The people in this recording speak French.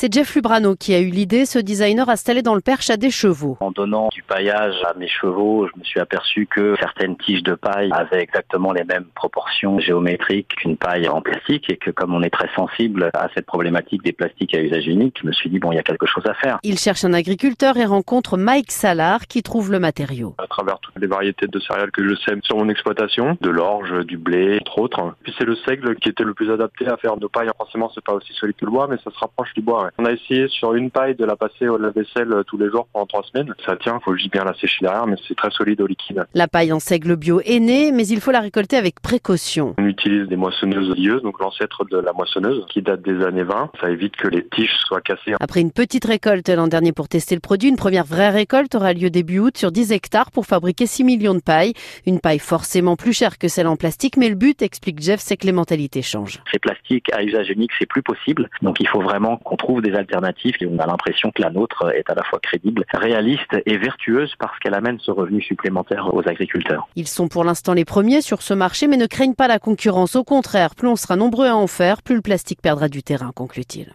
C'est Jeff Lubrano qui a eu l'idée, ce designer installé dans le perche à des chevaux. En donnant du paillage à mes chevaux, je me suis aperçu que certaines tiges de paille avaient exactement les mêmes proportions géométriques qu'une paille en plastique et que comme on est très sensible à cette problématique des plastiques à usage unique, je me suis dit bon, il y a quelque chose à faire. Il cherche un agriculteur et rencontre Mike Salar qui trouve le matériau. À travers toutes les variétés de céréales que je sème sur mon exploitation, de l'orge, du blé, entre autres. Puis c'est le seigle qui était le plus adapté à faire de paille. Forcément, c'est pas aussi solide que le bois, mais ça se rapproche du bois. On a essayé sur une paille de la passer au lave-vaisselle tous les jours pendant trois semaines. Ça tient, faut juste bien la sécher derrière, mais c'est très solide au liquide. La paille en seigle bio est née, mais il faut la récolter avec précaution. On utilise des moissonneuses lieuses, donc l'ancêtre de la moissonneuse, qui date des années 20. Ça évite que les tiges soient cassées. Après une petite récolte l'an dernier pour tester le produit, une première vraie récolte aura lieu début août sur 10 hectares pour fabriquer 6 millions de pailles. Une paille forcément plus chère que celle en plastique, mais le but, explique Jeff, c'est que les mentalités changent. Ces plastiques à usage unique, c'est plus possible. Donc il faut vraiment qu'on des alternatives et on a l'impression que la nôtre est à la fois crédible, réaliste et vertueuse parce qu'elle amène ce revenu supplémentaire aux agriculteurs. Ils sont pour l'instant les premiers sur ce marché, mais ne craignent pas la concurrence. Au contraire, plus on sera nombreux à en faire, plus le plastique perdra du terrain, conclut-il.